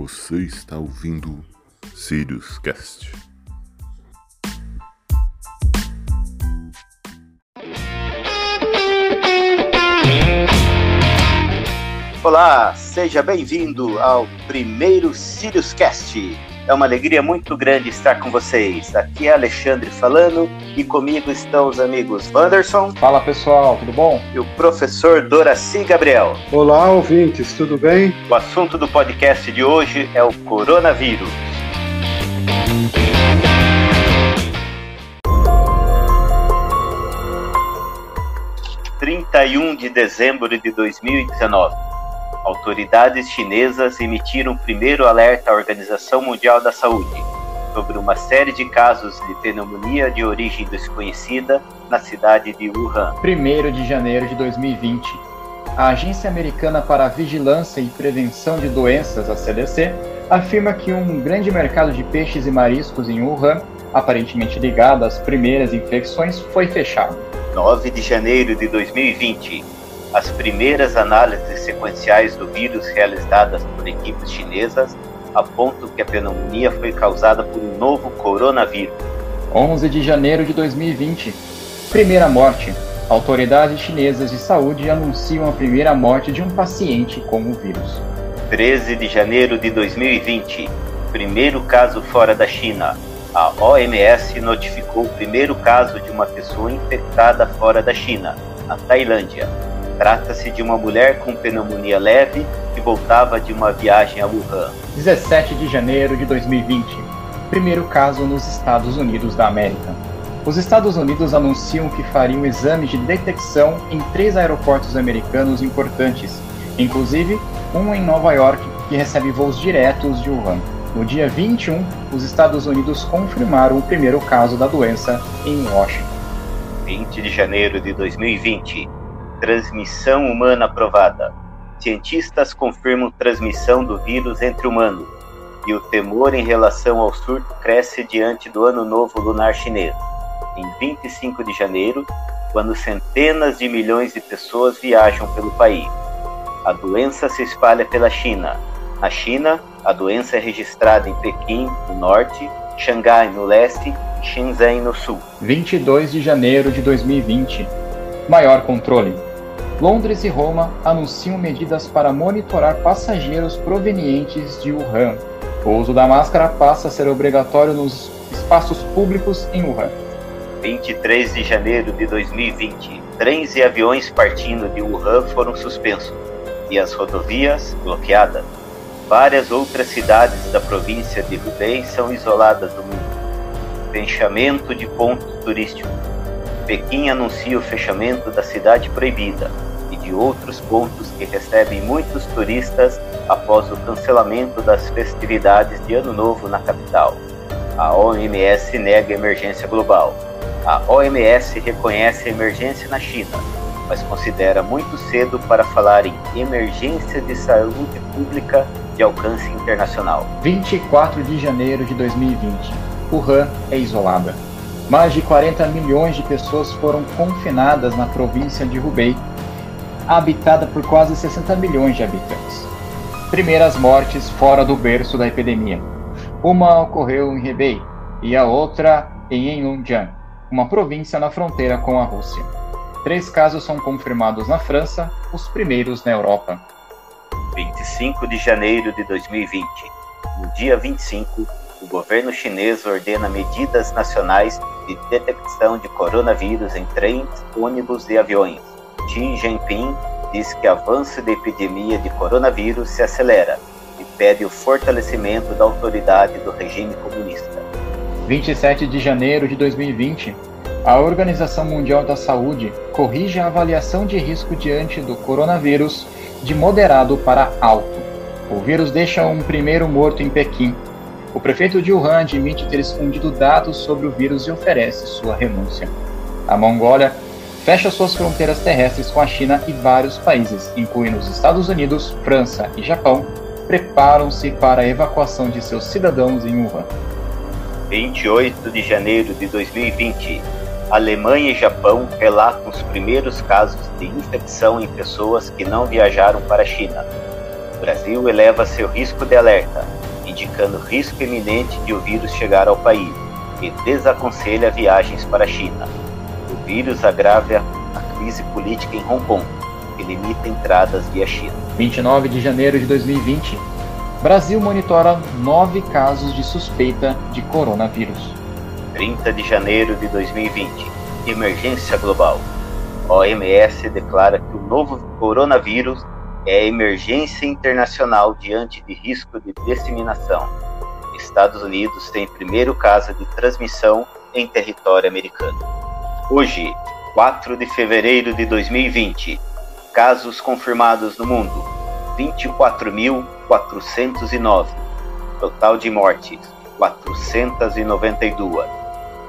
Você está ouvindo Sirius Cast. Olá, seja bem-vindo ao primeiro Sirius Cast. É uma alegria muito grande estar com vocês. Aqui é Alexandre falando e comigo estão os amigos Wanderson. Fala pessoal, tudo bom? E o professor Doraci Gabriel. Olá, ouvintes, tudo bem? O assunto do podcast de hoje é o coronavírus. Trinta e um de dezembro de 2019 autoridades chinesas emitiram o primeiro alerta à Organização Mundial da Saúde sobre uma série de casos de pneumonia de origem desconhecida na cidade de Wuhan. 1 de janeiro de 2020, a Agência Americana para a Vigilância e Prevenção de Doenças, a CDC, afirma que um grande mercado de peixes e mariscos em Wuhan, aparentemente ligado às primeiras infecções, foi fechado. 9 de janeiro de 2020, as primeiras análises sequenciais do vírus realizadas por equipes chinesas apontam que a pneumonia foi causada por um novo coronavírus. 11 de janeiro de 2020. Primeira morte. Autoridades chinesas de saúde anunciam a primeira morte de um paciente com o vírus. 13 de janeiro de 2020. Primeiro caso fora da China. A OMS notificou o primeiro caso de uma pessoa infectada fora da China, na Tailândia. Trata-se de uma mulher com pneumonia leve que voltava de uma viagem a Wuhan. 17 de janeiro de 2020. Primeiro caso nos Estados Unidos da América. Os Estados Unidos anunciam que fariam exames de detecção em três aeroportos americanos importantes, inclusive um em Nova York, que recebe voos diretos de Wuhan. No dia 21, os Estados Unidos confirmaram o primeiro caso da doença em Washington. 20 de janeiro de 2020 transmissão humana provada. Cientistas confirmam transmissão do vírus entre humanos, e o temor em relação ao surto cresce diante do Ano Novo Lunar Chinês. Em 25 de janeiro, quando centenas de milhões de pessoas viajam pelo país. A doença se espalha pela China. Na China, a doença é registrada em Pequim, no norte, Xangai, no leste e Shenzhen, no sul. 22 de janeiro de 2020. Maior controle. Londres e Roma anunciam medidas para monitorar passageiros provenientes de Wuhan. O uso da máscara passa a ser obrigatório nos espaços públicos em Wuhan. 23 de janeiro de 2020, trens e aviões partindo de Wuhan foram suspensos e as rodovias bloqueadas. Várias outras cidades da província de Hubei são isoladas do mundo. Fechamento de pontos turísticos. Pequim anuncia o fechamento da cidade proibida, de outros pontos que recebem muitos turistas após o cancelamento das festividades de Ano Novo na capital. A OMS nega emergência global. A OMS reconhece a emergência na China, mas considera muito cedo para falar em emergência de saúde pública de alcance internacional. 24 de janeiro de 2020. Wuhan é isolada. Mais de 40 milhões de pessoas foram confinadas na província de Hubei habitada por quase 60 milhões de habitantes. Primeiras mortes fora do berço da epidemia. Uma ocorreu em Hebei e a outra em Yunjiang, uma província na fronteira com a Rússia. Três casos são confirmados na França, os primeiros na Europa. 25 de janeiro de 2020. No dia 25, o governo chinês ordena medidas nacionais de detecção de coronavírus em trens, ônibus e aviões. Xi Jinping diz que avanço da epidemia de coronavírus se acelera e pede o fortalecimento da autoridade do regime comunista. 27 de janeiro de 2020, a Organização Mundial da Saúde corrige a avaliação de risco diante do coronavírus de moderado para alto. O vírus deixa um primeiro morto em Pequim. O prefeito de Wuhan admite ter escondido dados sobre o vírus e oferece sua renúncia. A Mongólia fecha suas fronteiras terrestres com a China e vários países, incluindo os Estados Unidos, França e Japão, preparam-se para a evacuação de seus cidadãos em Wuhan. 28 de janeiro de 2020, Alemanha e Japão relatam os primeiros casos de infecção em pessoas que não viajaram para a China. O Brasil eleva seu risco de alerta, indicando risco iminente de o vírus chegar ao país e desaconselha viagens para a China. O vírus agrava a crise política em Hong Kong, que limita entradas via China. 29 de janeiro de 2020. Brasil monitora nove casos de suspeita de coronavírus. 30 de janeiro de 2020. Emergência global. OMS declara que o novo coronavírus é emergência internacional diante de risco de disseminação. Estados Unidos tem primeiro caso de transmissão em território americano. Hoje, 4 de fevereiro de 2020, casos confirmados no mundo: 24.409. Total de mortes: 492.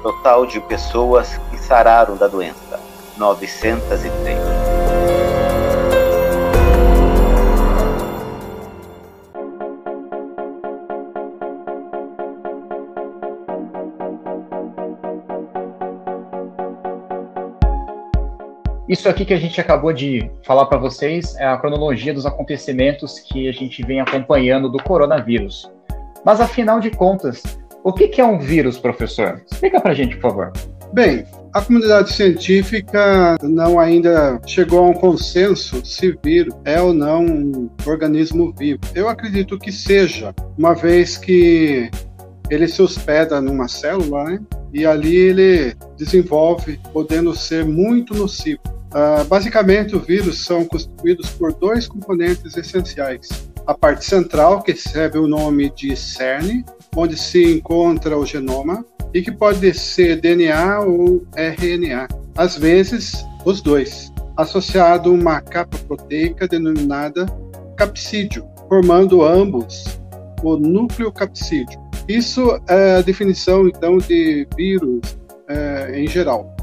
Total de pessoas que sararam da doença: 903. Isso aqui que a gente acabou de falar para vocês é a cronologia dos acontecimentos que a gente vem acompanhando do coronavírus. Mas afinal de contas, o que é um vírus, professor? Explica para a gente, por favor. Bem, a comunidade científica não ainda chegou a um consenso se vírus é ou não um organismo vivo. Eu acredito que seja, uma vez que ele se hospeda numa célula, né? E ali ele desenvolve, podendo ser muito nocivo. Uh, basicamente, os vírus são constituídos por dois componentes essenciais. A parte central, que recebe o nome de cerne, onde se encontra o genoma, e que pode ser DNA ou RNA, às vezes os dois, associado a uma capa proteica denominada capsídio, formando ambos o núcleo capsídio. Isso é a definição, então, de vírus é, em geral.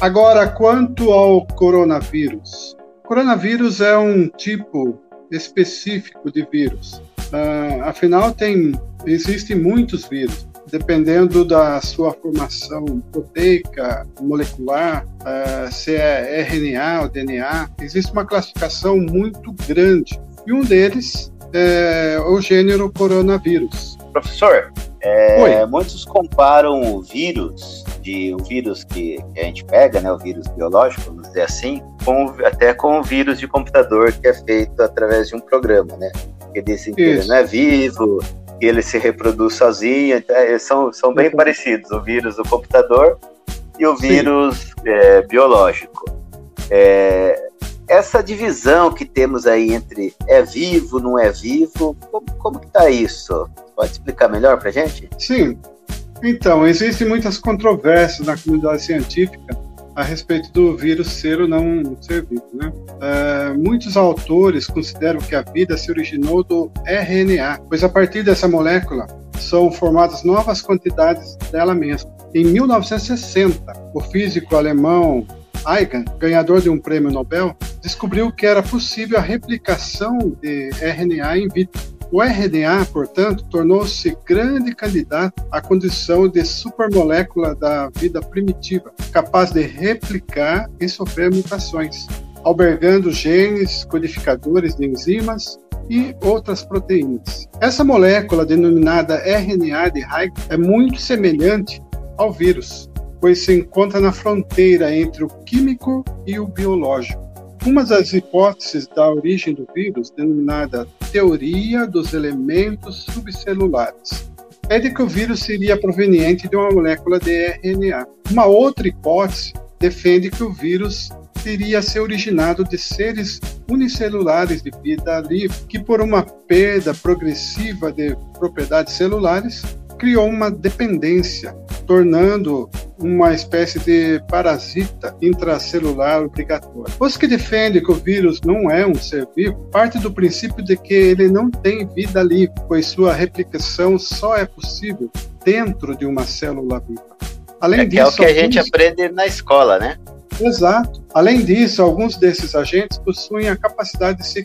Agora, quanto ao coronavírus. O coronavírus é um tipo específico de vírus. Uh, afinal, tem, existem muitos vírus, dependendo da sua formação proteica, molecular, uh, se é RNA ou DNA. Existe uma classificação muito grande. E um deles é o gênero coronavírus. Professor, é, muitos comparam o vírus de o vírus que, que, a gente pega, né, o vírus biológico, vamos dizer assim, com, até com o vírus de computador que é feito através de um programa, né? Que dizem que ele não é vivo, que ele se reproduz sozinho, então, são, são bem uhum. parecidos, o vírus do computador e o vírus é, biológico. É, essa divisão que temos aí entre é vivo, não é vivo, como, como que tá isso? Pode explicar melhor para gente? Sim, então, existem muitas controvérsias na comunidade científica a respeito do vírus ser ou não ser vivo. Né? É, muitos autores consideram que a vida se originou do RNA, pois a partir dessa molécula são formadas novas quantidades dela mesma. Em 1960, o físico alemão Eigen, ganhador de um prêmio Nobel, descobriu que era possível a replicação de RNA in vitro o RNA, portanto, tornou-se grande candidato à condição de supermolécula da vida primitiva, capaz de replicar e sofrer mutações, albergando genes, codificadores de enzimas e outras proteínas. Essa molécula, denominada RNA de Heidelberg, é muito semelhante ao vírus, pois se encontra na fronteira entre o químico e o biológico. Uma das hipóteses da origem do vírus, denominada teoria dos elementos subcelulares, é de que o vírus seria proveniente de uma molécula de RNA. Uma outra hipótese defende que o vírus teria se originado de seres unicelulares de vida livre, que por uma perda progressiva de propriedades celulares criou uma dependência, tornando uma espécie de parasita intracelular obrigatório. Os que defendem que o vírus não é um ser vivo partem do princípio de que ele não tem vida livre, pois sua replicação só é possível dentro de uma célula viva. Além é disso, é o que a gente aprende na escola, né? Exato. Além disso, alguns desses agentes possuem a capacidade de se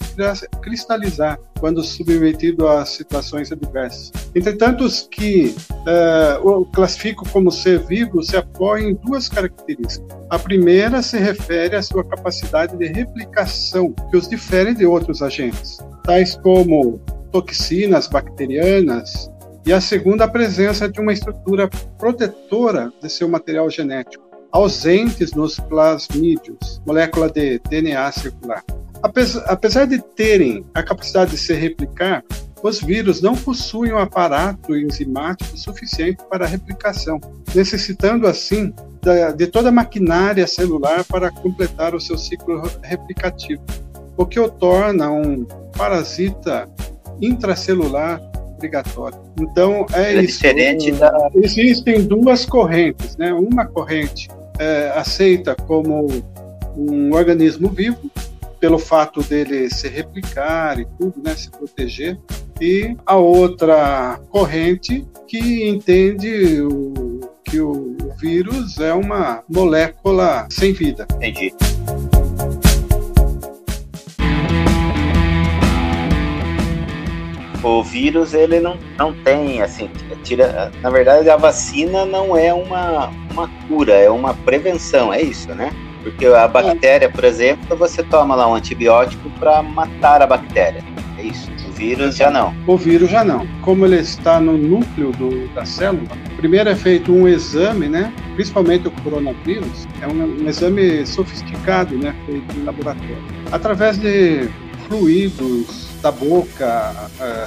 cristalizar quando submetido a situações adversas. Entretanto, os que uh, o classifico como ser vivo se apoiam em duas características. A primeira se refere à sua capacidade de replicação, que os difere de outros agentes. tais como toxinas bacterianas, e a segunda, a presença de uma estrutura protetora de seu material genético, ausentes nos plasmídeos, molécula de DNA circular. Apesar de terem a capacidade de se replicar, os vírus não possuem um aparato enzimático suficiente para a replicação, necessitando assim de toda a maquinária celular para completar o seu ciclo replicativo, o que o torna um parasita intracelular obrigatório. Então é, é isso. Diferente da... Existem duas correntes, né? Uma corrente é, aceita como um organismo vivo pelo fato dele se replicar e tudo, né, se proteger, e a outra corrente que entende o, que o, o vírus é uma molécula sem vida. Entendi. O vírus ele não, não tem assim tira na verdade a vacina não é uma, uma cura é uma prevenção é isso né? Porque a bactéria por exemplo você toma lá um antibiótico para matar a bactéria é isso o vírus já não. O vírus já não. Como ele está no núcleo do, da célula primeiro é feito um exame né? Principalmente o coronavírus é um, um exame sofisticado né? Feito em laboratório. Através de fluidos da boca,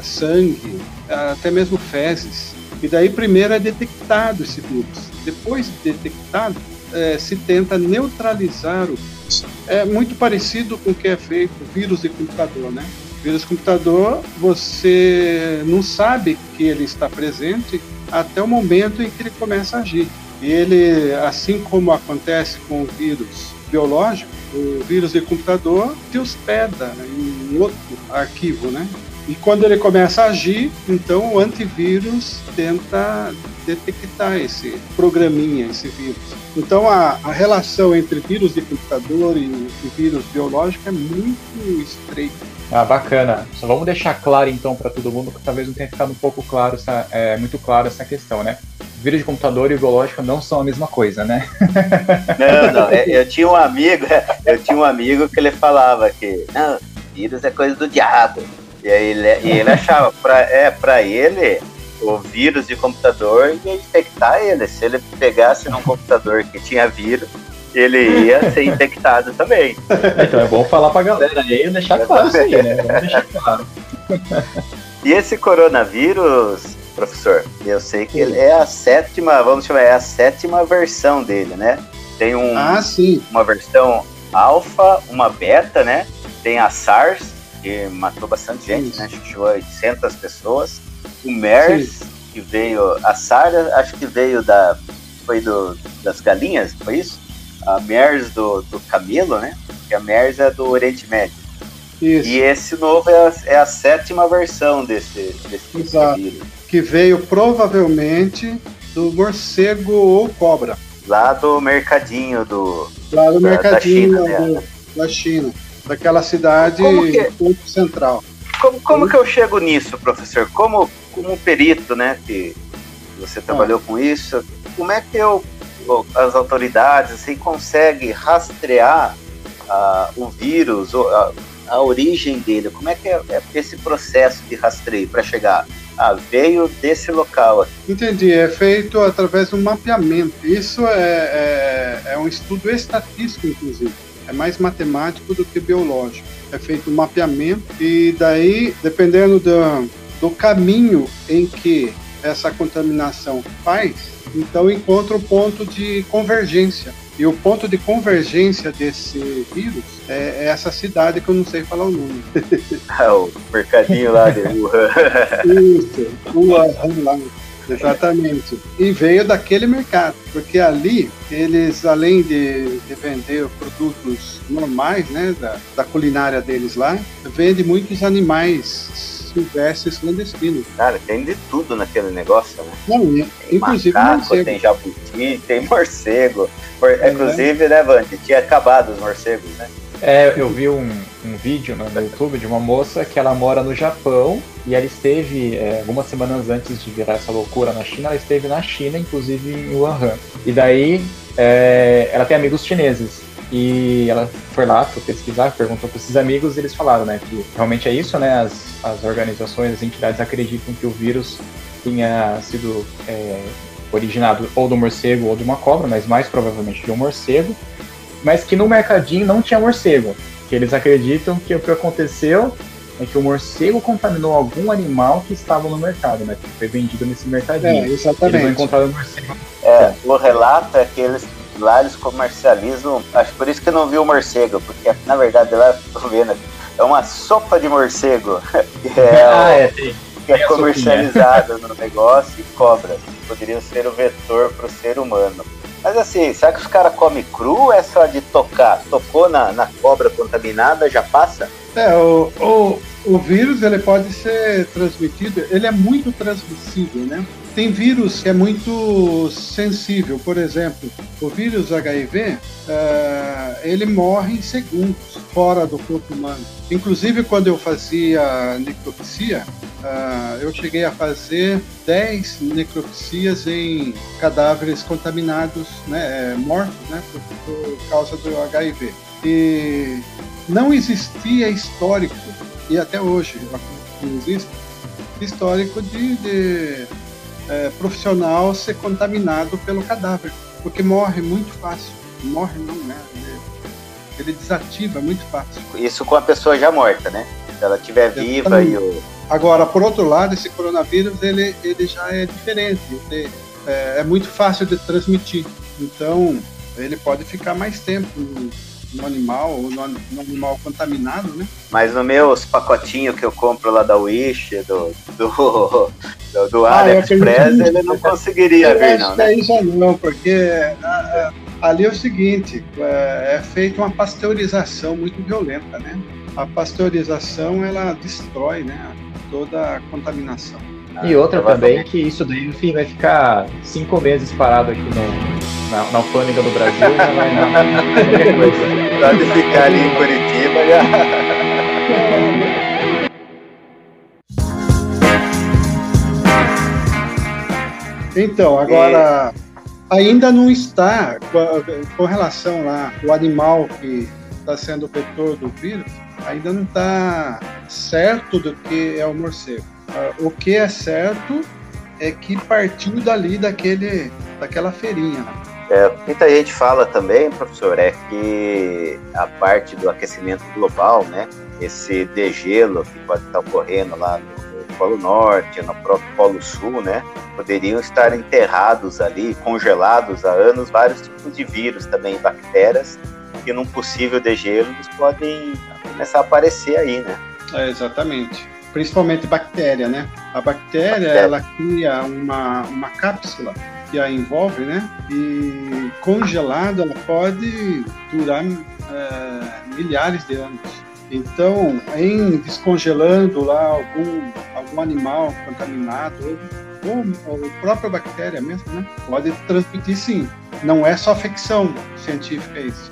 sangue, até mesmo fezes. E daí primeiro é detectado esse vírus. Depois de detectado, uh, se tenta neutralizar o vírus. É muito parecido com o que é feito vírus de computador, né? vírus de computador, você não sabe que ele está presente até o momento em que ele começa a agir. E ele, assim como acontece com o vírus biológico, o vírus de computador se hospeda em outro arquivo, né? E quando ele começa a agir, então o antivírus tenta detectar esse programinha, esse vírus. Então a, a relação entre vírus de computador e, e vírus biológico é muito estreita. Ah, bacana. Só vamos deixar claro então para todo mundo que talvez não tenha ficado um pouco claro, essa, é, muito claro essa questão, né? Vírus de computador e biológico não são a mesma coisa, né? Não, não. É, eu tinha um amigo, eu tinha um amigo que ele falava que não, vírus é coisa do diabo. E aí ele, e ele achava, pra, é, pra ele, o vírus de computador ia infectar ele. Se ele pegasse num computador que tinha vírus, ele ia ser infectado também. Então é bom falar pra galera aí e deixar claro isso aí, né? Vamos deixar claro. E esse coronavírus, professor. Eu sei que ele é a sétima, vamos chamar, é a sétima versão dele, né? Tem um, ah, sim. uma versão alfa, uma beta, né? Tem a SARS, que matou bastante gente, Isso. né? Acho que chegou a 800 pessoas. O MERS, sim. que veio. A SARS, acho que veio da. Foi do, das galinhas, foi isso? A MERS do, do camelo, né? Que a MERS é do Oriente Médio. Isso. E esse novo é a, é a sétima versão desse, desse Exato. vírus que veio provavelmente do morcego ou cobra. Lá do mercadinho do. Lá do da, mercadinho da China, do, da China, daquela cidade que, central. Como, como que eu chego nisso, professor? Como, como perito, né? Que você trabalhou ah. com isso, como é que eu, as autoridades assim, conseguem rastrear uh, o vírus, a, a origem dele? Como é que é, é esse processo de rastreio para chegar? Ah, veio desse local. Entendi, é feito através de um mapeamento. Isso é, é, é um estudo estatístico, inclusive. É mais matemático do que biológico. É feito um mapeamento e daí, dependendo do, do caminho em que essa contaminação faz, então encontra o ponto de convergência. E o ponto de convergência desse vírus é, é essa cidade que eu não sei falar o nome. Ah, o mercadinho lá de Wuhan. Isso, Wuhan lá. Exatamente. E veio daquele mercado, porque ali eles, além de, de vender produtos normais, né, da, da culinária deles lá, vende muitos animais silvestres clandestinos. Cara, tem de tudo naquele negócio, né? Não, tem inclusive macaco, morcego. tem jabuti, tem morcego. É, inclusive, né, Vande, tinha acabado os morcegos, né? É, eu vi um, um vídeo no, YouTube de uma moça que ela mora no Japão e ela esteve, é, algumas semanas antes de virar essa loucura na China, ela esteve na China, inclusive em Wuhan. E daí é, ela tem amigos chineses. E ela foi lá para pesquisar, perguntou para esses amigos e eles falaram, né, que realmente é isso, né, as, as organizações, as entidades acreditam que o vírus tenha sido é, originado ou do morcego ou de uma cobra, mas mais provavelmente de um morcego, mas que no mercadinho não tinha morcego, que eles acreditam que o que aconteceu é que o morcego contaminou algum animal que estava no mercado, né, que foi vendido nesse mercadinho. É, exatamente. Eles não encontraram o morcego. É, o relato é que eles lá eles comercializam, acho por isso que eu não vi o morcego, porque na verdade lá tô vendo, é uma sopa de morcego. Que é, ah, é, sim. que é comercializada no negócio e cobras. Poderiam ser o vetor para o ser humano. Mas assim, será que os caras comem cru ou é só de tocar? Tocou na, na cobra contaminada, já passa? É, o, o, o vírus ele pode ser transmitido, ele é muito transmissível, né? Tem vírus que é muito sensível, por exemplo, o vírus HIV, uh, ele morre em segundos fora do corpo humano. Inclusive, quando eu fazia necropsia, uh, eu cheguei a fazer 10 necropsias em cadáveres contaminados, né, mortos, né, por, por causa do HIV. E não existia histórico, e até hoje não existe, histórico de, de é, profissional ser contaminado pelo cadáver, porque morre muito fácil. Morre não, né? Ele, ele desativa muito fácil. Isso com a pessoa já morta, né? Se ela estiver viva e o. Agora, por outro lado, esse coronavírus ele, ele já é diferente. Ele, é, é muito fácil de transmitir. Então, ele pode ficar mais tempo no animal ou no, no, animal contaminado, né? Mas no meus pacotinhos que eu compro lá da Wish, do, do, do, do ah, AliExpress, ele não conseguiria ver, não, né? Aí já não, porque ali é o seguinte, é, é feita uma pasteurização muito violenta, né? A pasteurização, ela destrói, né, toda a contaminação. E outra também que isso daí, enfim, vai ficar cinco meses parado aqui no, na, na alfândega do Brasil, já vai de ficar ali em Curitiba já. Então, agora ainda não está com relação lá o animal que está sendo o vetor do vírus, ainda não está certo do que é o morcego. Ah, o que é certo é que partiu dali daquele, daquela feirinha. Né? É, muita gente fala também, professor, é que a parte do aquecimento global, né, esse degelo que pode estar ocorrendo lá no Polo Norte, no próprio Polo Sul, né, poderiam estar enterrados ali, congelados há anos, vários tipos de vírus também, bactérias, que num possível degelo eles podem começar a aparecer aí, né? É, exatamente principalmente bactéria, né? A bactéria, bactéria, ela cria uma, uma cápsula que a envolve, né? E congelada ela pode durar é, milhares de anos. Então, em descongelando lá algum, algum animal contaminado, ou, ou a própria bactéria mesmo, né? Pode transmitir sim. Não é só ficção científica isso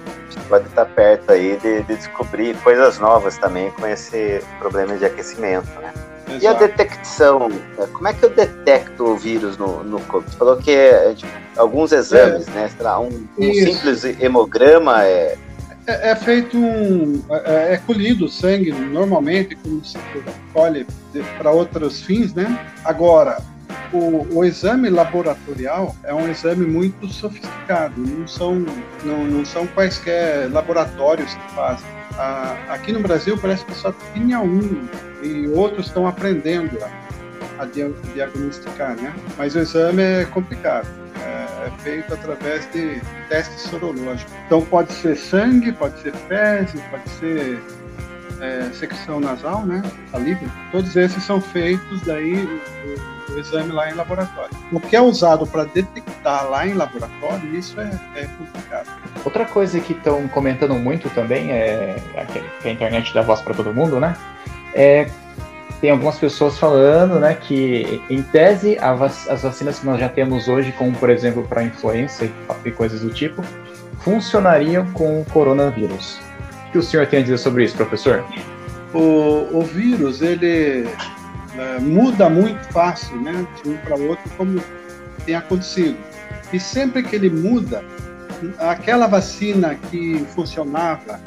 pode estar perto aí de, de, descobrir coisas novas também com esse problema de aquecimento, né? Exato. E a detecção, né? como é que eu detecto o vírus no, no corpo? Você falou que é, tipo, alguns exames, é. né? Sei lá, um, um simples hemograma é... é... É, feito um. É, é colhido sangue normalmente, como se colhe para outros fins, né? Agora, o, o, exame laboratorial é um exame muito sofisticado, não são, não, não são quaisquer laboratórios que fazem. Ah, aqui no Brasil parece que só tinha um e outros estão aprendendo a, diagnosticar, né? Mas o exame é complicado, é, é feito através de testes sorológicos. Então pode ser sangue, pode ser fezes, pode ser é, secreção nasal, né? Saliva. Todos esses são feitos daí o exame lá em laboratório. O que é usado para detectar lá em laboratório, isso é, é complicado. Outra coisa que estão comentando muito também é que a internet dá voz para todo mundo, né? É tem algumas pessoas falando, né, que em tese vac as vacinas que nós já temos hoje, como por exemplo para influenza e coisas do tipo, funcionariam com o coronavírus. O que o senhor tem a dizer sobre isso, professor? O, o vírus, ele é, muda muito fácil, né, de um para outro, como tem acontecido. E sempre que ele muda, aquela vacina que funcionava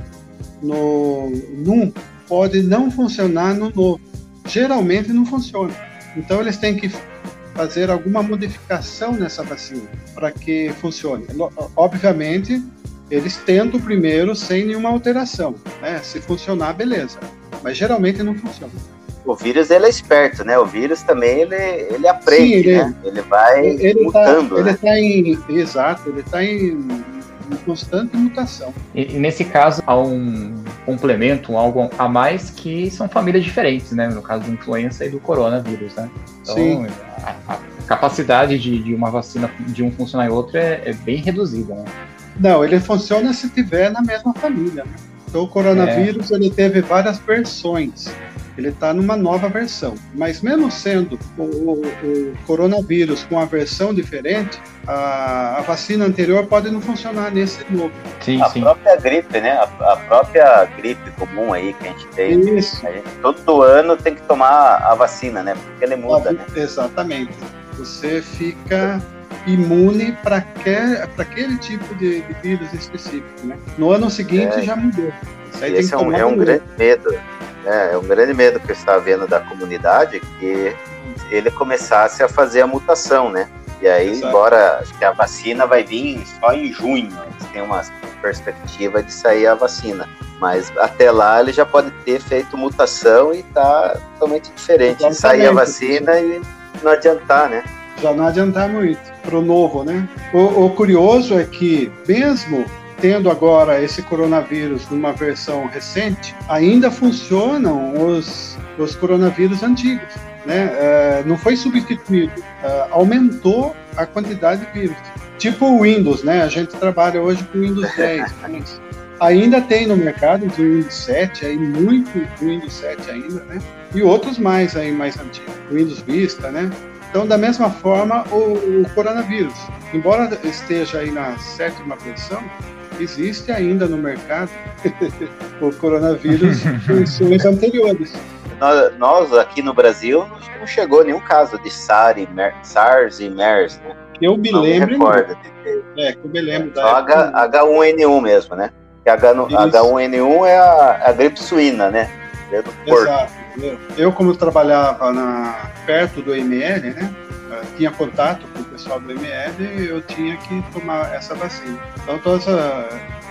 no num pode não funcionar no novo. Geralmente não funciona. Então eles têm que fazer alguma modificação nessa vacina para que funcione. Obviamente, eles tentam primeiro sem nenhuma alteração. Né? Se funcionar, beleza. Mas geralmente não funciona. O vírus ele é esperto, né? O vírus também ele, ele aprende, Sim, ele, né? Ele vai ele tá- mutando. Tá, né? Ele está em exato, ele está em em constante mutação. E, e, nesse caso, há um complemento, um algo a mais que são famílias diferentes, né? No caso da influenza e do coronavírus, né? Então, Sim. A, a capacidade de, de, uma vacina de um funcionar em outro é, é, bem reduzida, né? Não, ele funciona se tiver na mesma família, né? Então, o coronavírus, é. ele teve várias versões ele está numa nova versão. Mas mesmo sendo o, o, o, coronavírus com a versão diferente, a, a, vacina anterior pode não funcionar nesse novo. Sim, a sim. própria gripe, né? A, a, própria gripe comum aí que a gente tem. Isso. A gente, todo ano tem que tomar a vacina, né? Porque ele muda, né? Exatamente. Você fica imune para aquele tipo de, de, vírus específico, né? No ano seguinte é. já mudou. Esse é um, é um grande medo é, é um grande medo que eu estava vendo da comunidade que ele começasse a fazer a mutação, né? E aí, Exato. embora acho que a vacina vai vir só em junho, têm uma perspectiva de sair a vacina. Mas até lá ele já pode ter feito mutação e tá totalmente diferente. Exatamente. Sair a vacina e não adiantar, né? Já não adiantar muito pro novo, né? O, o curioso é que mesmo tendo agora esse coronavírus numa versão recente, ainda funcionam os, os coronavírus antigos. Né? É, não foi substituído, é, aumentou a quantidade de vírus. Tipo o Windows, né? A gente trabalha hoje com Windows 10, mas ainda tem no mercado o Windows 7, aí muito Windows 7 ainda, né? E outros mais aí mais antigos, Windows Vista, né? Então, da mesma forma, o, o coronavírus, embora esteja aí na sétima versão, existe ainda no mercado o coronavírus versões anteriores. Nós, nós, aqui no Brasil não chegou nenhum caso de SARS e, Mer, SARS e MERS, né? Eu me não lembro. Me recordo de ter. É, que eu me lembro. É, só H, H1N1 mesmo, né? Que H, H1N1 é a, a gripe suína, né? É do Exato. Eu, como trabalhava na, perto do ML, né? tinha contato com o pessoal do ML, eu tinha que tomar essa vacina. Então, todos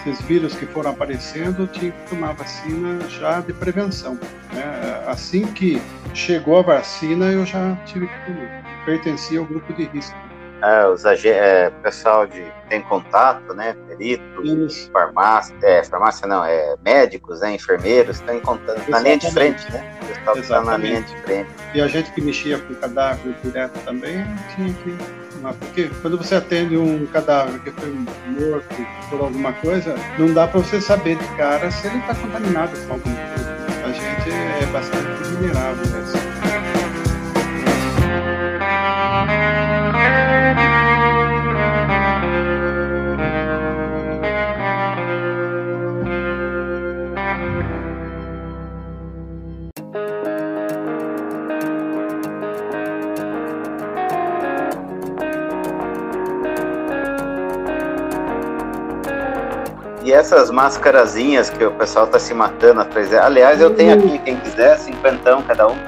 esses vírus que foram aparecendo, eu tinha que tomar vacina já de prevenção. Né? Assim que chegou a vacina, eu já tive que tomar. Pertencia ao grupo de risco. É, os é, pessoal de tem contato, né? Peritos, farmácia, é, farmácia não, é médicos, né? Enfermeiros, estão em contato na linha de frente, né? Pessoal está na linha de frente. E a gente que mexia com cadáver direto também tinha que porque quando você atende um cadáver que foi morto por alguma coisa, não dá para você saber de cara se ele está contaminado com alguma coisa. A gente é bastante vulnerável nessa. E essas máscarazinhas que o pessoal tá se matando atrás. Aliás, eu tenho aqui, quem quiser, cinquentão cada um.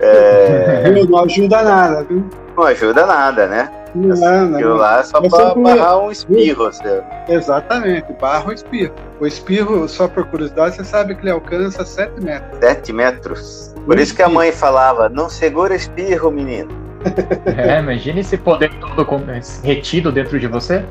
É... Não ajuda nada, viu? Não ajuda nada, né? Não, não. Lá é só para barrar um espirro. Seu. Exatamente, barra o espirro. O espirro, só por curiosidade, você sabe que ele alcança 7 metros. 7 metros. Por isso que a mãe falava, não segura espirro, menino. É, imagine esse poder todo retido dentro de você.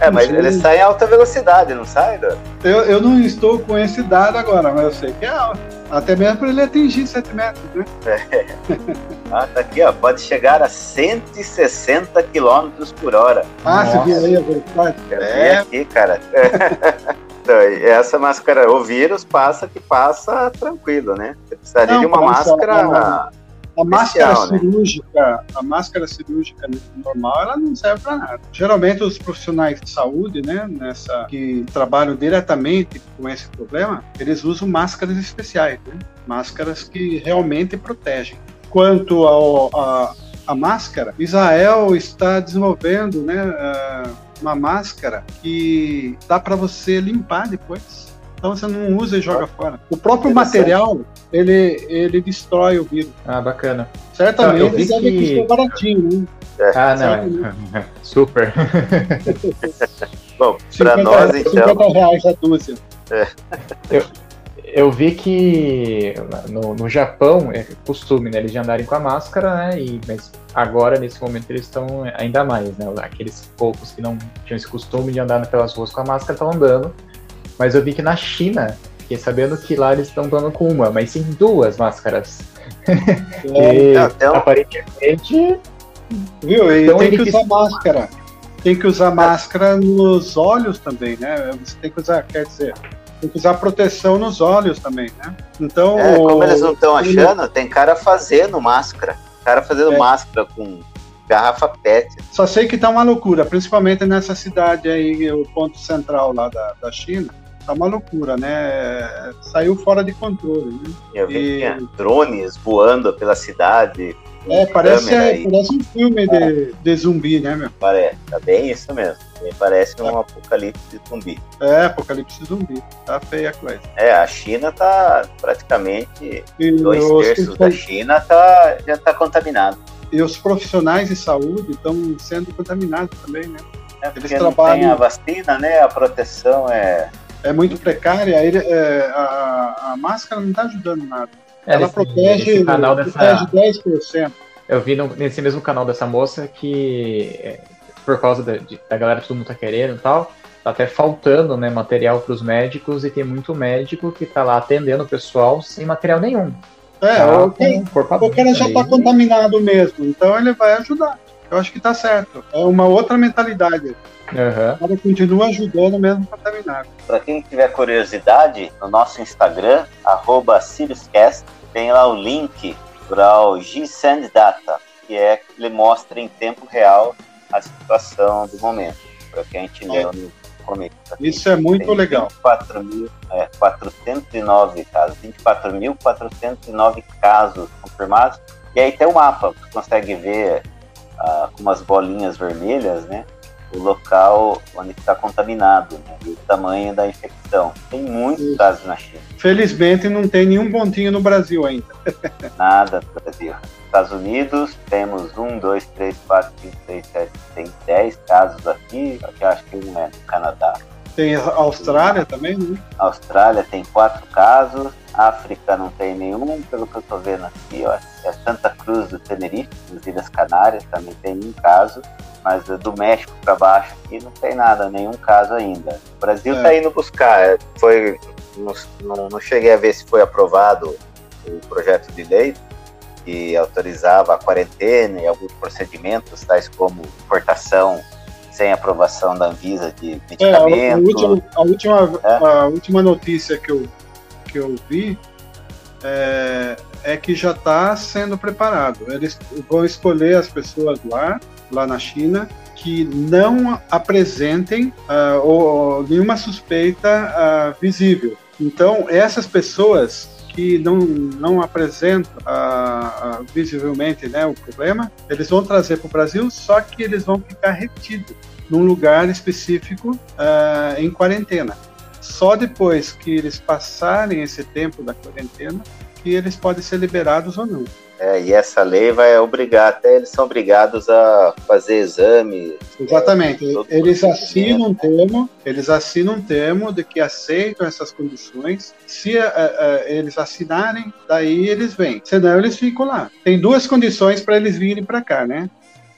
É, é mas ele sai em alta velocidade, não sai? Eu, eu não estou com esse dado agora, mas eu sei que é alto. Até mesmo para ele atingir 7 metros, né? É. Ah, tá aqui, ó. Pode chegar a 160 km por hora. Ah, você viu aí a velocidade? É, aqui, cara. Então, essa máscara, o vírus passa que passa tranquilo, né? Você precisaria não, de uma máscara. A máscara né? cirúrgica, a máscara cirúrgica normal, ela não serve para nada. Geralmente os profissionais de saúde, né, nessa que trabalham diretamente com esse problema, eles usam máscaras especiais, né? Máscaras que realmente protegem. Quanto ao, a, a máscara, Israel está desenvolvendo, né, uh, uma máscara que dá para você limpar depois. Então você não usa e joga fora. O próprio material, ele, ele destrói o vírus. Ah, bacana. Certamente Ah, eu vi deve que- custar baratinho, né? Ah, não. é- Super. Bom, para 50, nós, então, 50 reais a dúzia. Eu vi que no, no Japão é costume, né? Eles de andarem com a máscara, né? E, mas agora, nesse momento, eles estão ainda mais, né? Aqueles poucos que não tinham esse costume de andar pelas ruas com a máscara estão andando. Mas eu vi que na China, fiquei sabendo que lá eles estão andando com uma, mas sim duas máscaras. É, E, então- aparentemente, viu? E Então tem que usar máscara. Tem que usar máscara nos olhos também, né? Você tem que usar, quer dizer, tem que usar proteção nos olhos também, né? Então, é, como eles não estão achando, tem cara fazendo máscara. Cara fazendo É. máscara com garrafa PET. Só sei que tá uma loucura, principalmente nessa cidade aí, o ponto central lá da, da China. Tá uma loucura, né? Saiu fora de controle, né? Eu vi E- tinha drones voando pela cidade. É, parece, é, e- parece um filme de, de zumbi, né, meu? Parece, tá bem isso mesmo. Me Parece um apocalipse zumbi. É, apocalipse zumbi. Tá feia a coisa. É, a China tá praticamente E dois os, terços da China tá, já tá contaminado. e os profissionais de saúde estão sendo contaminados também, né? É, Eles porque não trabalham- tem a vacina, né? A proteção é. É muito precária, aí, é, a, a máscara não tá ajudando nada. é, Ela nesse- protege, nesse canal dessa, protege 10%. Eu vi no- nesse mesmo canal dessa moça que, é, por causa da, da galera que todo mundo tá querendo e tal, tá até faltando né, material para os médicos e tem muito médico que tá lá atendendo o pessoal sem material nenhum. É, Tá o, corpo o cara já está contaminado mesmo, então ele vai ajudar. Eu acho que está certo. É uma outra mentalidade. O cara continua ajudando mesmo contaminado. Para quem tiver curiosidade, no nosso Instagram, arroba SiriusCast, tem lá o link para o G-Send Data, que é que ele mostra em tempo real a situação do momento. Para quem a gente leu no começo. aqui. Isso é muito Tem legal. 24 mil, é, 409 casos, 24.409 casos confirmados. E aí tem o mapa, você consegue ver ah, com umas bolinhas vermelhas, né? O local onde está contaminado né, e o tamanho da infecção. Tem muitos Isso. casos na China, Felizmente não tem nenhum pontinho no Brasil ainda. nada no Brasil. Estados Unidos, temos um, dois, três, quatro, cinco, seis, sete, tem 10 casos aqui, eu acho que um é no Canadá. Tem a Austrália também, né? A Austrália tem quatro casos, África não tem nenhum, pelo que eu estou vendo aqui, ó, é Santa Cruz do Tenerife, nas Ilhas Canárias, também tem um caso, mas eh, do México para baixo aqui não tem nada, nenhum caso ainda. O Brasil É. está indo buscar, eh, foi, não, não, não cheguei a ver se foi aprovado o projeto de lei que autorizava a quarentena e alguns procedimentos, tais como importação sem aprovação da Anvisa de É, a, medicamentos. última, a, última, É. a última notícia que eu, que eu vi é, é que já está sendo preparado. Eles vão escolher as pessoas lá, lá na China, que não apresentem ah, ou, nenhuma suspeita ah, visível. Então, essas pessoas que não, não apresentam ah, visivelmente né, o problema, eles vão trazer para o Brasil, só que eles vão ficar retidos num lugar específico em quarentena. Só depois que eles passarem esse tempo da quarentena que eles podem ser liberados ou não. É, e essa lei vai obrigar, até eles são obrigados a fazer exame. Exatamente. todo Eles procedimento, assinam um termo, eles assinam um termo de que aceitam essas condições. Se eh, eh, eles assinarem, daí eles vêm. Senão eles ficam lá. Tem duas condições para eles virem para cá, né?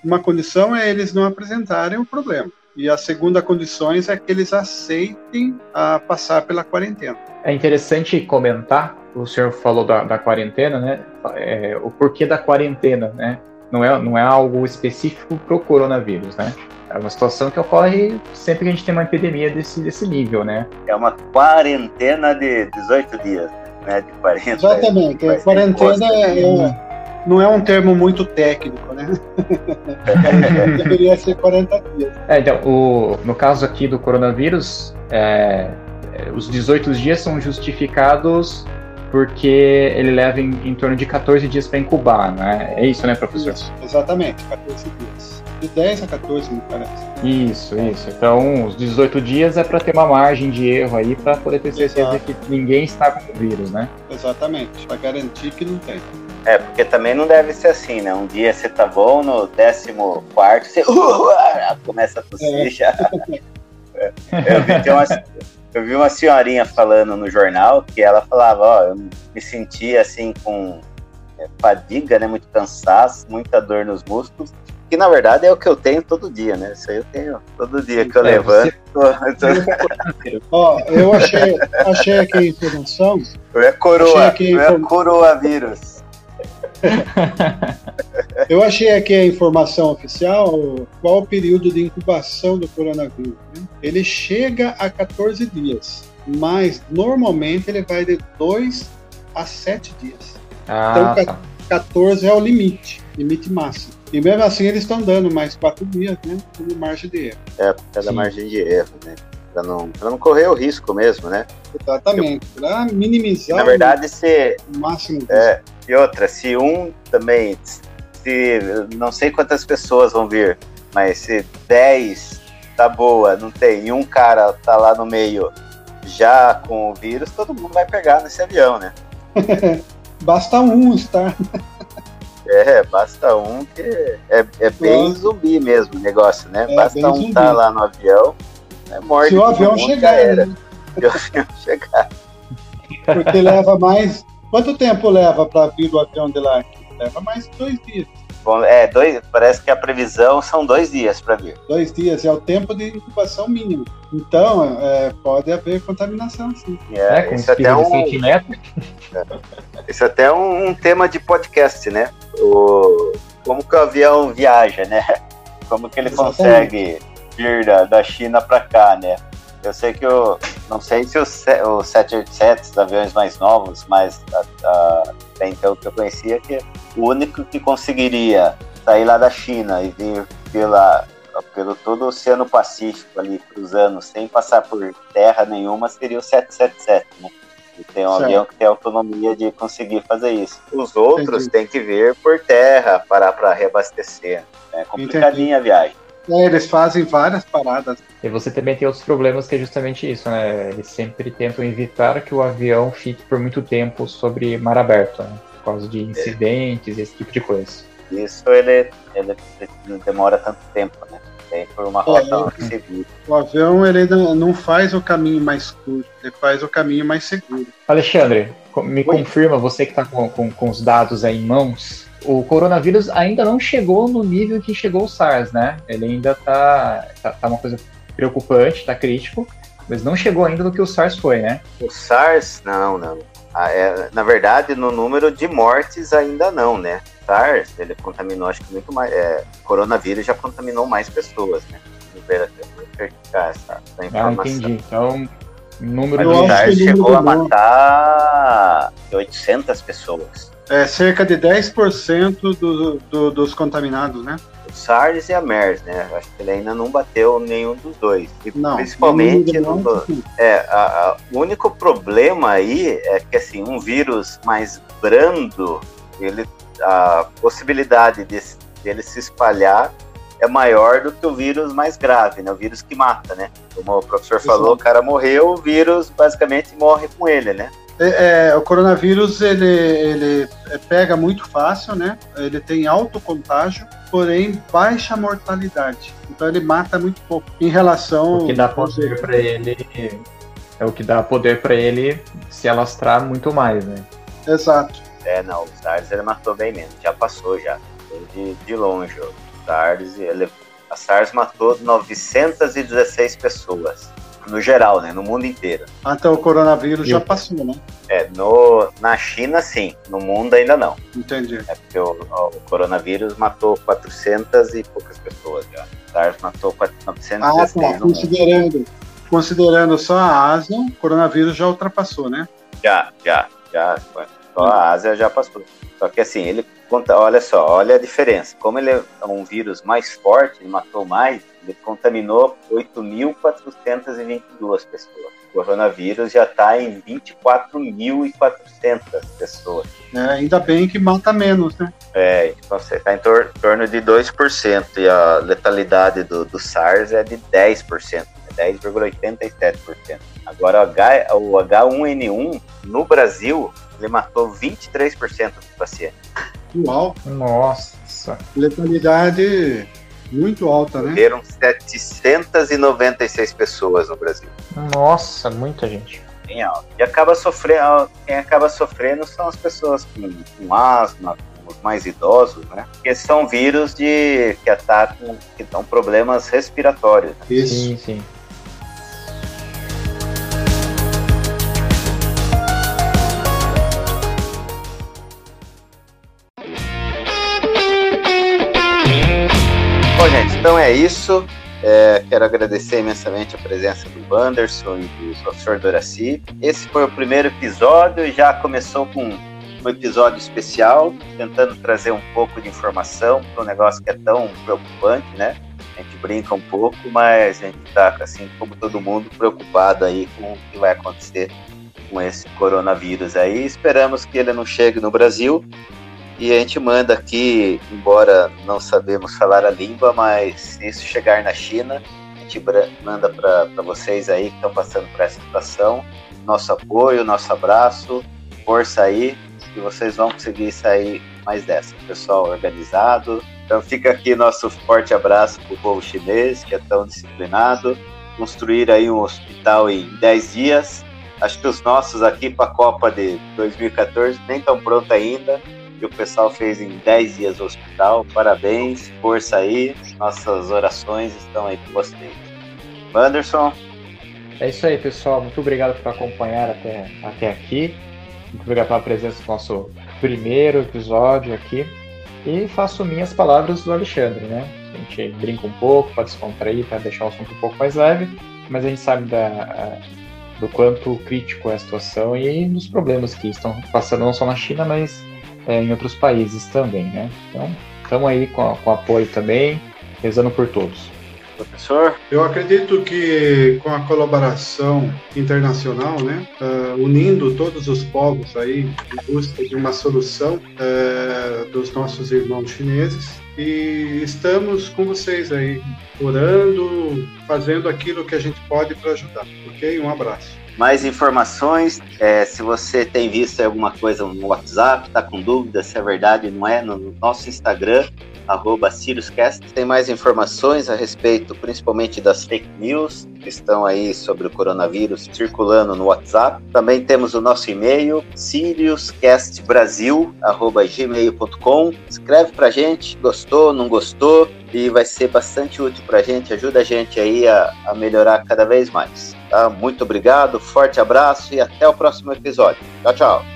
Uma condição é eles não apresentarem o problema. E a segunda condição é que eles aceitem a passar pela quarentena. É interessante comentar, o senhor falou da, da quarentena, né? É, o porquê da quarentena, né? Não é, não é algo específico para o coronavírus, né? É uma situação que ocorre sempre que a gente tem uma epidemia desse, desse nível, né? É uma quarentena de 18 dias, né? De 40. Exatamente. A quarentena é, é- não é um termo muito técnico, né? Deveria ser 40 dias. É, então, o, no caso aqui do coronavírus, é, é, os 18 dias são justificados porque ele leva em, em torno de 14 dias para incubar, né? É isso, né, professor? Isso, exatamente, 14 dias. De 10 a 14, me parece. Isso, isso. Então, os 18 dias é para ter uma margem de erro aí para poder ter certeza Exato. que ninguém está com o vírus, né? Exatamente, para garantir que não tem. É, porque também não deve ser assim, né? Um dia você tá bom, no décimo quarto você começa a tossir É. já. Eu vi, uma, eu vi uma senhorinha falando no jornal que ela falava, ó, eu me sentia assim com é, fadiga, né? Muito cansaço, muita dor nos músculos. Que na verdade é o que eu tenho todo dia, né? Isso aí eu tenho todo dia que eu É, levanto. Ó, eu achei, achei aqui a informação. Eu é coroa, aqui é coroavírus. Eu achei aqui a informação oficial, qual o período de incubação do coronavírus. né? Ele chega a 14 dias, mas normalmente ele vai de 2 a 7 dias. Ah, Então, tá. 14 é o limite, limite máximo. E mesmo assim eles estão dando mais 4 dias, né? Como margem de erro. É, por causa da Sim. margem de erro, né? Pra não, pra não correr o risco mesmo, né? Exatamente. Para minimizar Na verdade, se. o máximo É, e outra, se um também. Se. Não sei quantas pessoas vão vir, mas se 10 tá boa, não tem, e um cara tá lá no meio já com o vírus, todo mundo vai pegar nesse avião, né? Basta um estar. É, basta um que é, é bem zumbi mesmo o negócio, né? É, basta um zumbi. tá lá no avião, é morte. Se o avião chegar, né? Se o avião chegar. Porque leva mais. Quanto tempo leva para vir o avião de lá aqui? Leva mais dois dias. Bom, é, dois, parece que a previsão são dois dias para vir. Dois dias é o tempo de incubação mínimo. Então, é, pode haver contaminação, sim. É, É, com isso, até espirro de um, neto. isso até é um, um tema de podcast, né? O, como que o avião viaja, né? Como que ele Exatamente. consegue vir da, da China para cá, né? Eu sei que eu não sei se os, se- os 787, os aviões mais novos, mas a- a- até então que eu conhecia que o único que conseguiria sair lá da China e vir pela pelo todo o Oceano Pacífico ali cruzando sem passar por terra nenhuma seria o 777, né? E tem um Certo. avião que tem autonomia de conseguir fazer isso. Os outros Entendi. têm que vir por terra, parar para reabastecer. É complicadinha a viagem. É, eles fazem várias paradas. E você também tem outros problemas que é justamente isso, né? Eles sempre tentam evitar que o avião fique por muito tempo sobre mar aberto, né? Por causa de incidentes, esse tipo de coisa. Isso ele, ele não demora tanto tempo, né? Tem por uma rota É. segura. O avião ele não faz o caminho mais curto, ele faz o caminho mais seguro. Alexandre, me Oi. confirma, você que está com, com, com os dados aí em mãos, o coronavírus ainda não chegou no nível que chegou o SARS, né? Ele ainda tá, tá, tá uma coisa preocupante, tá crítico, mas não chegou ainda no que o SARS foi, né? O SARS, não, não. Ah, é, na verdade, no número de mortes ainda não, né? SARS, ele contaminou, acho que muito mais. É, coronavírus já contaminou mais pessoas, né? Ver aqui, vou verificar essa, essa Ah, informação. entendi. Então, número Mas o. SARS o chegou a matar 800 pessoas. É cerca de 10% do, do, dos contaminados, né? O SARS e a MERS, né? Acho que ele ainda não bateu nenhum dos dois. E Não. principalmente nós, É, a- a- o único problema aí é que assim, um vírus mais brando, ele, a possibilidade de, dele se espalhar é maior do que o vírus mais grave, né? O vírus que mata, né? Como o professor falou, o cara morreu, o vírus basicamente morre com ele, né? É, é, o coronavírus ele, ele é, pega muito fácil, né? Ele tem alto contágio, porém baixa mortalidade. Então ele mata muito pouco em relação O que dá poder para ele. É o que dá poder para ele se alastrar muito mais, né? Exato. É, não, o SARS ele matou bem menos, já passou já. De, de longe, o SARS, ele, a SARS matou 916 pessoas. No geral, né? No mundo inteiro. Então o coronavírus E já passou, né? É, no, na China, sim. No mundo, ainda não. Entendi. É porque o, o coronavírus matou 400 e poucas pessoas já. O SARS matou 4- Ah, 916 tá. Considerando, considerando só a Ásia, o coronavírus já ultrapassou, né? Já, já, já. Só a Ásia já passou. Só que assim, ele conta, olha só, olha a diferença. Como ele é um vírus mais forte, ele matou mais, ele contaminou 8.422 pessoas. O coronavírus já está em 24.400 pessoas. É, ainda bem que mata menos, né? É, você está em tor torno de 2%, e a letalidade do, do SARS é de 10%. 10,87%. Agora, o, H, o H1N1 no Brasil, ele matou 23% dos pacientes. Uau! Nossa! Letalidade muito alta, né? Morreram 796 pessoas no Brasil. Nossa, muita gente. Bem alto. E acaba sofrendo, quem acaba sofrendo são as pessoas com, com asma, os mais idosos, né? Porque são vírus de, que atacam, que dão problemas respiratórios. Né? Isso. Sim, sim. Então é isso. É, quero agradecer imensamente a presença do Anderson e do professor Doraci. Esse foi o primeiro episódio, já começou com um episódio especial, tentando trazer um pouco de informação para um negócio que é tão preocupante, né? A gente brinca um pouco, mas a gente está, assim como todo mundo, preocupado aí com o que vai acontecer com esse coronavírus aí. Esperamos que ele não chegue no Brasil, e a gente manda aqui, embora não sabemos falar a língua, mas se isso chegar na China, a gente manda para vocês aí que estão passando por essa situação nosso apoio, nosso abraço, força aí, que vocês vão conseguir sair mais dessa. Pessoal organizado. Então fica aqui nosso forte abraço para o povo chinês, que é tão disciplinado. Construir aí um hospital em 10 dias. Acho que os nossos aqui para a Copa de 2014 nem estão prontos ainda que o pessoal fez em 10 dias no hospital. Parabéns, força aí. Nossas orações estão aí com vocês. Anderson. É isso aí, pessoal. Muito obrigado por acompanhar até, até aqui. Muito obrigado pela presença do nosso primeiro episódio aqui. E faço minhas palavras do Alexandre, né? A gente brinca um pouco para descontrair, para deixar o assunto um pouco mais leve, mas a gente sabe da, do quanto crítico é a situação e dos problemas que estão passando não só na China, mas é, em outros países também, né? Então, estamos aí com, com apoio também, rezando por todos. Professor? Eu acredito que com a colaboração internacional, né, uh, unindo todos os povos aí em busca de uma solução uh, dos nossos irmãos chineses, e estamos com vocês aí, orando, fazendo aquilo que a gente pode para ajudar, ok? Um abraço. Mais informações, é, se você tem visto alguma coisa no WhatsApp, está com dúvida se é verdade ou não é, no nosso Instagram, arroba SiriusCast, tem mais informações a respeito principalmente das fake news que estão aí sobre o coronavírus circulando no WhatsApp. Também temos o nosso e-mail, siriuscastbrasil.gmail.com. Escreve pra gente, gostou, não gostou, e vai ser bastante útil pra gente, ajuda a gente aí a, a melhorar cada vez mais. Tá? Muito obrigado, forte abraço e até o próximo episódio. Tchau, tchau.